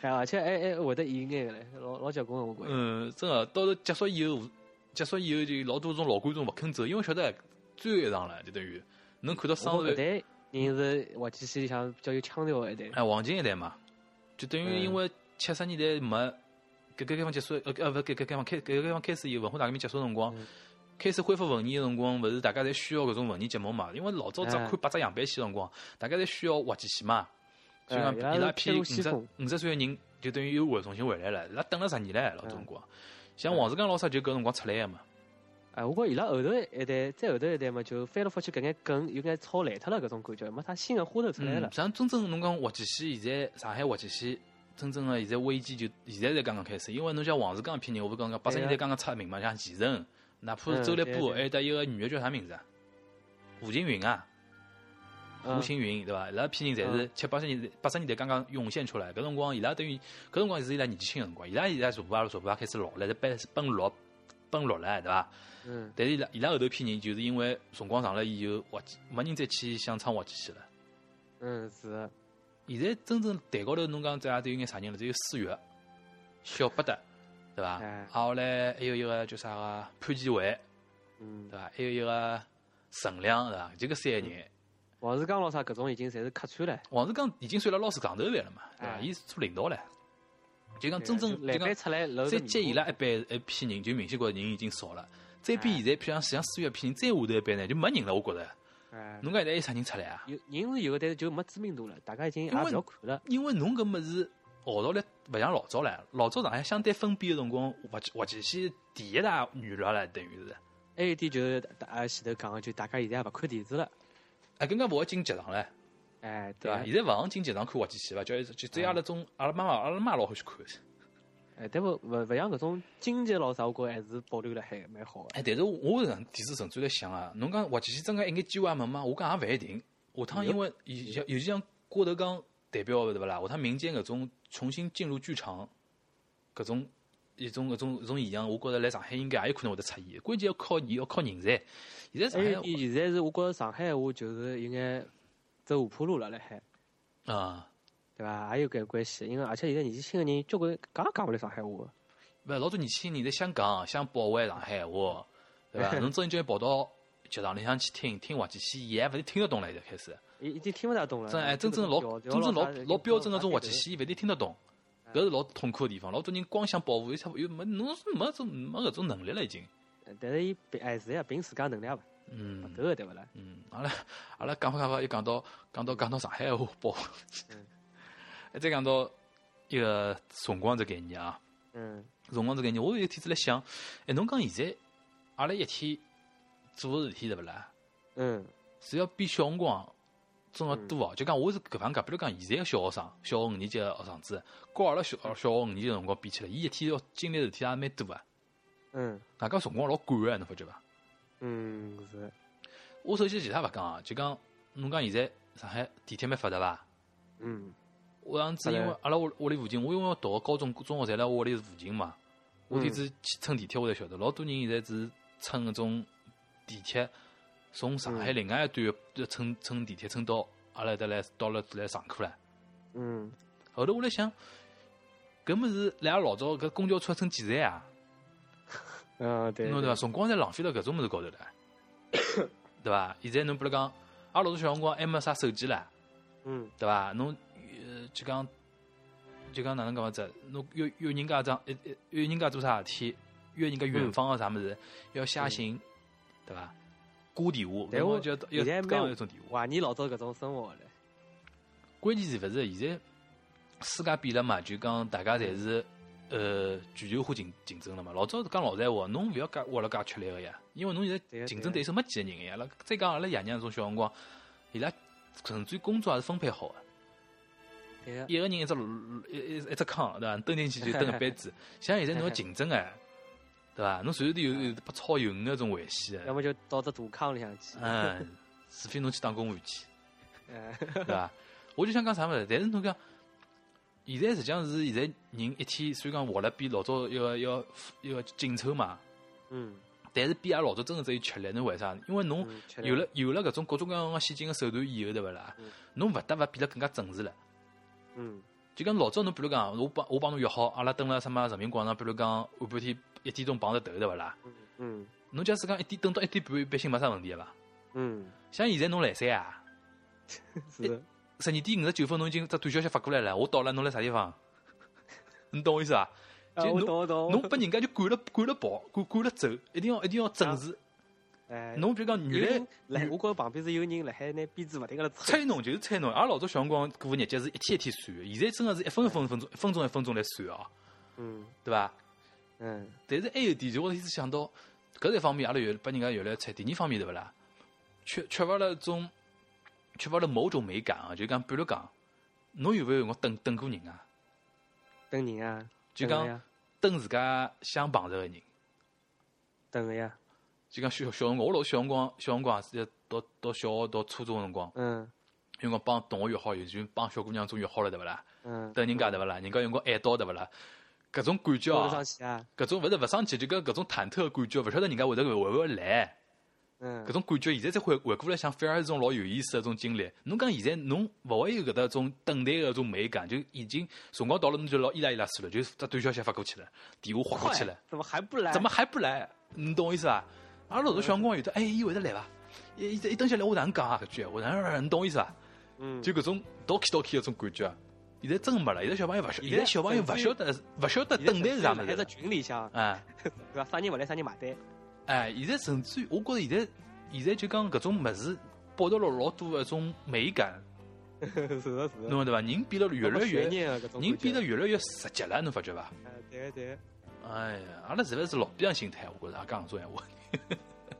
哎，而且还还会得演眼个嘞，老老结棍个我觉着。嗯，真个，到时候结束以后，结束以后就老多种老观众勿肯走，因为晓得最后一场了，就等于能看到双字我搿辈，代人是滑稽戏里向比较有腔调个一代。哎，黄金一代嘛，就等于嗯因为七十年代没改革开放结束，呃呃，勿改革开放开改革开放开始以后，文化大革命结束辰光嗯，开始恢复文艺的辰光，勿是大家侪需要搿种文艺节目嘛？因为老早只哎看八只样板戏的辰光，大家侪需要滑稽戏嘛。所以讲，哎伊拉批五十五十岁个人，就等于又回重新回来了。伊拉等了十年唻，老早辰光。像王志刚老师就搿辰光出来个嘛。哎，我觉着伊拉后头一代，再后头一代嘛，就翻来覆去搿眼梗有眼炒烂脱了搿种感觉，没啥新的花头出来了嗯。像真正侬讲滑稽戏，现在上海滑稽戏真正的现在危机就现在才刚刚开始，因为侬像王志刚一批人，我不刚刚八十年代刚刚出名嘛，像钱晨，哪怕是周立波，还有得一个女的叫啥名字啊？吴青云啊，吴青云对伐？伊拉批人侪是七八十年代八十年代刚刚涌现出来，搿辰光伊拉等于搿辰光是伊拉年纪轻个辰光，伊拉现在逐步啊逐步啊开始老了，是奔奔六奔六了，对伐？嗯但是伊拉伊拉后头批人就是因为辰光长了以后，滑稽没人再去想唱滑稽戏了。嗯是的，现在真正台高头侬讲这也都有眼啥人了？只有四月、小不得，对伐？哎啊，后来还有一个叫啥个潘基伟，嗯对，伐？还有一个陈亮，对伐？就搿三个人。王志刚咾啥搿种已经侪是客串了。王志刚已经算了老师戆头饭了嘛，对伐？哎伊是做领导了，就讲真正就讲出来露再接伊拉一班一批人，就明显觉着人已经少了。再比哎现在，譬如像像四月批人，再下头一班呢，就没人了。我觉着，哎，侬讲现在有啥人出来啊？有人是有个，但是就没知名度了，大家已经看了。因为侬搿物事号召力勿像老早了，老早上海相对封闭个辰光，滑稽滑稽戏第一大娱乐了，等于是。还有一点就是大家前头讲个，就大家现在也勿看电视了。哎，更加勿会进剧场了，哎，对伐？现在勿行进剧场看滑稽戏伐？叫就只有阿拉种阿拉妈妈阿拉妈老欢喜看。哎，但勿勿勿像搿种经济咾啥，我觉着还是保留了还蛮好个。哎，但是我是电视甚至来想啊，侬讲滑稽戏真个一眼机会也没吗？我讲也勿一定。下趟因为尤尤尤其像郭德纲代表个对勿啦？下趟民间搿种重新进入剧场，搿种一种搿种搿种现象，我觉着来上海应该也有可能会得出现。关键要靠你要靠人才。现在上海现在是我觉着上海话就是有眼走下坡路了，辣海，啊，对伐？也有搿关系，因为而且现在年纪轻个人交关讲也讲勿来上海话个。勿老多年轻人在香港想保卫上海话，对伐？侬真正跑到剧场里向去听听滑稽戏，伊还勿是听得懂了，现在开始。已已经听勿大懂了。真哎，真正老真正老老标准就个种滑稽戏，伊勿一定听得懂。搿是老痛苦个地方。老多人光想保护，又差又没侬是没种没搿种能力了已经。但是伊凭哎是呀，凭自家能力也勿嗯勿够个，对勿啦？嗯，阿拉阿拉讲法讲法又讲到讲到讲到上海话保护再讲到一个辰光这概念啊。嗯辰光这概念，我有一天子来想，哎，侬讲现在阿拉一天做个事体对勿啦？嗯是要比小辰光真个多哦。就讲我是搿方讲，比如讲现在个小学生，小学五年级个学生子，跟阿拉小小学五年级个辰光比起来，伊一天要经历个事体也蛮多啊。嗯外加辰光老赶个，侬发觉伐？嗯是，我首先其他勿讲啊，就讲侬讲现在上海地铁蛮发达伐？嗯我上次因为阿拉屋屋里附近，我因为读个高中、中学侪辣屋里附近嘛，我天子去乘地铁，我才晓得，老多人现在是乘搿种地铁，从上海另外一端要乘乘地铁乘到阿拉搭来到了来上课唻。嗯后头我来想，搿物事来阿拉老早搿公交车乘几站啊？嗯 对，侬对伐？辰光侪浪费到搿种物事高头了，对伐？现在侬比如讲，阿拉老早小辰光还没啥手机唻，嗯对伐？侬呃就讲就讲哪能讲法子？侬约约人家桩，约约人家做啥事体，约人家远方个啥物事，要写信，对伐？挂电话，但我就要现在讲蛮一种电话。怀念老早搿种生活了。关键是勿是现在世界变了嘛？就讲大家侪是呃全球化竞竞争了嘛。老早是讲老实闲话，侬勿要介活了介吃力个呀，因为侬现在竞争对手没几个人个呀。再讲阿拉爷娘种小辰光，伊拉甚至于工作也是分配好个，一个人一只一一一只坑，对伐？蹲进去就蹲一辈子。像现在侬要竞争哎，对伐？侬随时都有有被超有那种危险的，要么就到只大坑里向去。嗯，除非侬去当公务员去，嗯，对伐？我就想讲啥物事，但是侬讲，现在实际上是现在人一天虽然讲活了比老早要要要紧凑嘛，嗯，但是比阿拉老早真的只有吃力。侬为啥？因为侬有了有了搿种各种各样个先进个手段以后，对勿啦嗯？侬勿得勿变得更加正式了。嗯，就讲老早侬比如讲，我帮我帮侬约好，阿拉蹲辣什么人民广场，比如讲下半天一点钟碰着头，对勿啦？嗯嗯侬假使讲一点等到一点半，百姓没啥问题个伐？嗯，像现在侬来三啊，是，十二点五十九分侬已经只短消息发过来了，我到了，侬辣啥地方？你懂我意思伐？啊就侬。侬拨人家就赶了赶了跑，赶赶了走，一定要一定要正式。哎，侬比如讲原来来，我觉着旁边是有人辣海拿鞭子勿停个辣催。侬就是催侬，阿拉老早小辰光过日节是一天一天算的，现在真个是一分一分一分钟一分钟一分钟来算哦，嗯对伐？嗯但是还有点，就我一直想到，搿一方面阿拉越拨人家有了菜。第二方面对勿啦？缺缺乏了种，缺乏了某种美感啊！就讲，比如讲，侬有没有辰光等等过人啊？等人啊，就讲等自家想碰着个人。等个呀，就讲小小辰光，我老小辰光，小辰光是到到小学到初中个辰光，嗯有辰光帮同学约好，有就帮小姑娘种约好了对勿啦？嗯，等人家对勿啦？人家有辰光晚到对勿啦？搿种感觉啊坐得上，去啊，搿种勿是勿生气，就搿搿种忐忑的感觉，勿晓得人家会得会勿会来。嗯搿，种感觉，现在再回回过来想，反而是种老有意思的种经历。侬讲现在侬勿会有搿搭种等待的种美感，就已经辰光到了，侬就老依赖伊拉死了，就只短消息发过去了，电话划过去了，怎么还不来？怎么还不来？你懂我意思伐？阿拉老早小辰光有的，哎，伊会得来伐？一一一等下来我哪能讲啊？搿句，我哪能你懂我意思伐？嗯，就搿种倒气倒气的种感觉。现在真没了，现在小朋友勿晓，现在小朋友勿晓得勿晓得等待是啥物还在事。群里向，啊对伐？啥人勿来，啥人买单。哎，现在甚至于，我觉着现在现在就讲搿种物事保留了老多的一种美感，是的，是的。侬对伐？人变得越来越，人变得越来越实际了，侬发觉伐？哎，对个对个。哎呀，阿拉实在是老逼样心态，我觉着讲搿种闲话。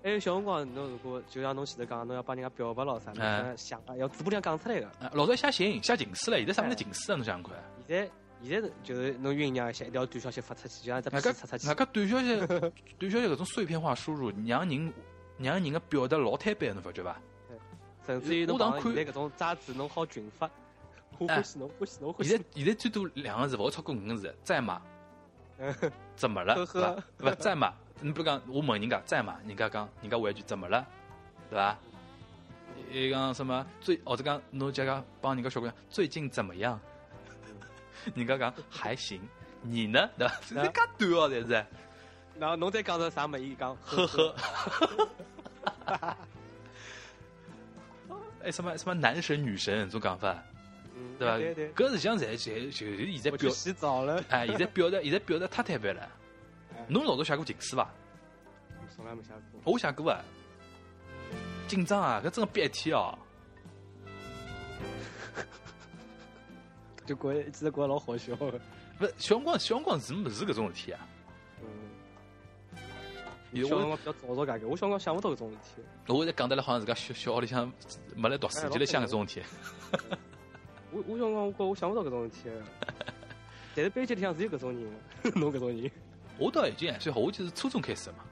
还 有小辰光，侬如果就像侬前头讲，侬要帮人家表白咯啥想啊，要嘴巴里向讲出来个。哎老早写信、写情书了，现在啥物事情书啊？侬想想看，现在现在就是侬酝酿一下，一条短消息发出去，就像只屁外加出出去外。加短消息、短消息搿种碎片化输入，让人让人个表达老摊板，侬发觉伐？甚至于侬我当看讲现在搿种渣子，侬好群发，我欢喜侬欢喜侬欢喜现在。现在最多两个字，勿会超过五个字，在吗？怎么了？呵呵对伐？勿在吗？你比如讲，我问人家在吗？人家讲，人家回一句怎么了？对吧？伊讲什么最，或者讲侬叫讲帮人家小姑娘最近怎么样？人家讲还行，你呢？对伐？是介短哦，侪是。然后侬再讲着啥物事，伊讲呵呵。哎，什么什么男神女神这种讲法，嗯对伐？对对。搿实际上侪就就现在表洗澡了。哎，现在表达现在表达太坦白了哎。侬老早写过情书伐？从来没写过。我写过啊。紧张啊，搿真个憋一天哦。就觉得其实觉得老好笑的。勿是小辰光，小辰光是勿是搿种事体啊？我小辰光比较早早介个，我小辰光想勿到搿种事体。我现在讲得来好像自家小小学里向没来读书，就来想搿种事体。我我小辰光我觉我想勿到搿种事体的。但是班级里向是有搿种人的，侬搿种人。我倒已经还算好，我就是初中开始的嘛。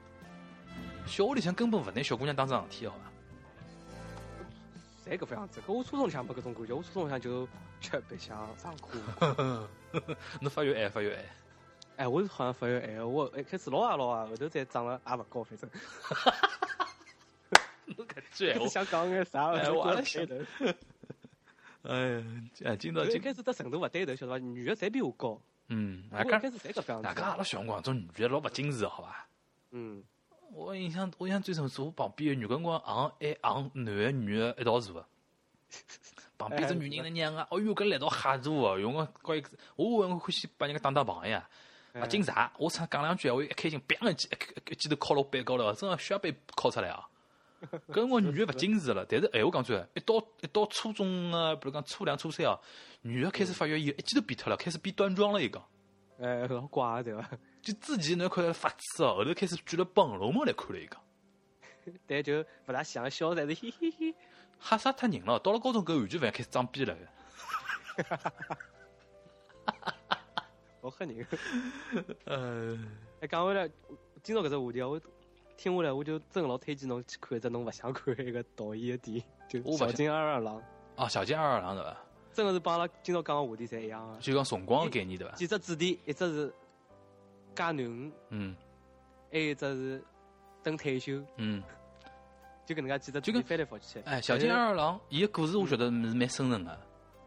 小学里向根本勿拿小姑娘当桩事体，好伐？侪搿副样子，搿我初中里向没搿种感觉，我初中里向就吃白相上课。侬发育矮，发育矮。哎，我是好像发育矮，我一开始老啊老啊，后头再长了也勿高，反正。侬 搿句闲话，想讲眼啥？哎我也想头。哎呀，哎，今朝一今开始这程度勿对头，晓得伐？女的侪比我高，嗯，我大家一开始侪搿副样子。大家阿拉小辰光种女的老勿矜持，好伐？嗯，我印象，我印象最深 是我旁边个女辰光昂还昂男的女的一道坐的，旁边只女人呢娘啊，哦哟，搿力道吓大哦！用个搞一个，我还欢喜帮人家打打棒呀，勿紧啥，我唱讲两句，我一开心，砰一记一一记头敲落背高头，真个血被敲出来啊！搿辰光女的勿矜持了，但是闲话讲出来，一到一到初中啊，比如讲初两、初三哦，女的开始发育以后一记头变脱了，开始变端庄了一个。哎，老怪对伐？就之前侬看发痴哦，后头开始举了本龙门来看了一个。但就勿大像小才是嘿嘿嘿，吓死脱人了。到了高中，搿完全勿像开始装逼了。老吓人。呃，哎，讲回来，今朝搿只话题，我听下来，我就真老推荐侬去看一只侬勿想看一个导演的电影，就《小金二二郎》。啊，小金二二郎对伐？真个是帮阿拉今朝讲个话题侪一样个。就讲辰光个概念对伐？几只主题，一只是嫁囡恩，嗯，还有一只是等退休，嗯，就搿能介几只就跟翻来覆去。哎，小金二二郎，伊个故事我觉得是蛮深沉个，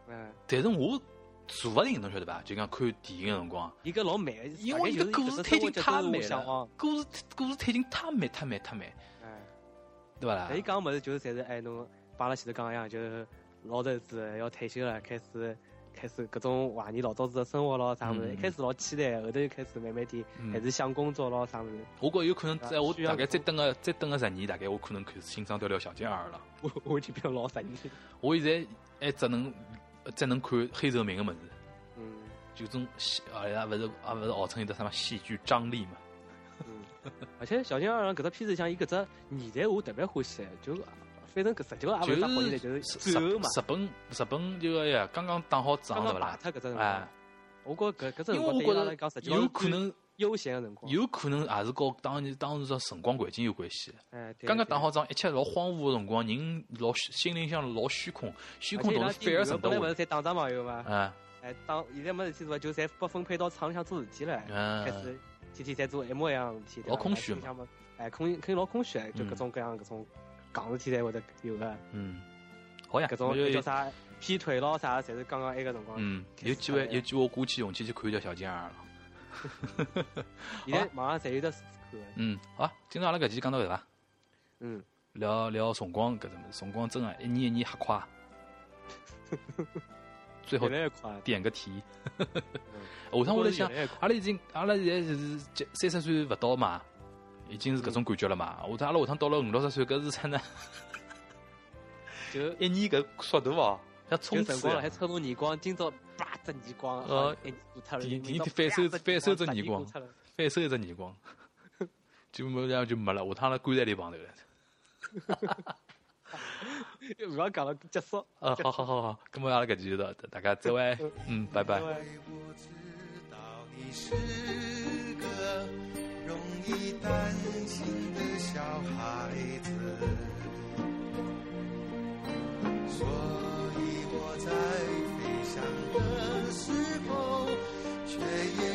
嗯，但是我坐勿定，侬晓得伐？就讲看电影个辰光，伊搿老慢，因为伊个故事推进太慢了，故事故事推进太慢太慢太慢，哎，对伐啦？伊讲物事就是侪是哎侬摆辣前头讲一样，就是老头子要退休了，开始。开始各种怀念老早子的生活咯，啥物事？一开始老期待，后头又开始慢慢点，还是想工作咯，啥物事？我觉有可能在我大概再等个再等个十年，大概我可能开始欣赏掉了小金儿了。我我已经变老十年。我现在还只能只能看黑泽明的么子。嗯。就种戏，哎呀，勿是啊，勿是号称一个什么戏剧张力嘛。嗯。而且小金儿搿只片子像伊搿只年代，我特别欢喜，就。反正搿十几个也勿啥好年代，就是日嘛。日本日本就个呀，刚刚打好仗对勿啦？哎，我觉搿搿只因为我觉得有可能悠闲个辰光，有可能也是跟当年当时个辰光环境有关系。哎，刚刚打好仗，一切老荒芜个辰光，人老心里向老虚空，虚空同时反而成本来勿是才打仗嘛，有嘛？哎，哎，当现在没事体做，就侪拨分配到厂里向做事体了，开始天天在做一模一样事体，老空虚嘛。哎，空肯定老空虚，就各种各样各种。戆事体才会得有个，嗯，好呀，搿种叫啥劈腿咯啥，侪是刚刚埃个辰光。嗯，有机会有机会我鼓起勇气去看一条小金儿了。现在马上侪有得看。嗯，好，今朝阿拉搿期讲到搿伐？嗯，聊聊辰光搿种辰光真啊，一年一年瞎快。最后点个题。下趟 我在想，阿拉已经阿拉现在是三十岁勿到嘛？已经是搿种感觉了嘛？下趟阿拉下趟到了五六十岁，搿是啥呢？就一年搿速度哦，像冲刺了，还抽动年光，今朝叭只年光，呃，第第反手反手只耳光，反手一只耳光，就没样就没了。下趟辣棺材里碰头了。不要讲了，结束。呃，好好好好，那么阿拉搿期就到，大家再会，嗯，拜拜。你担心的小孩子，所以我在。想的时候，却也。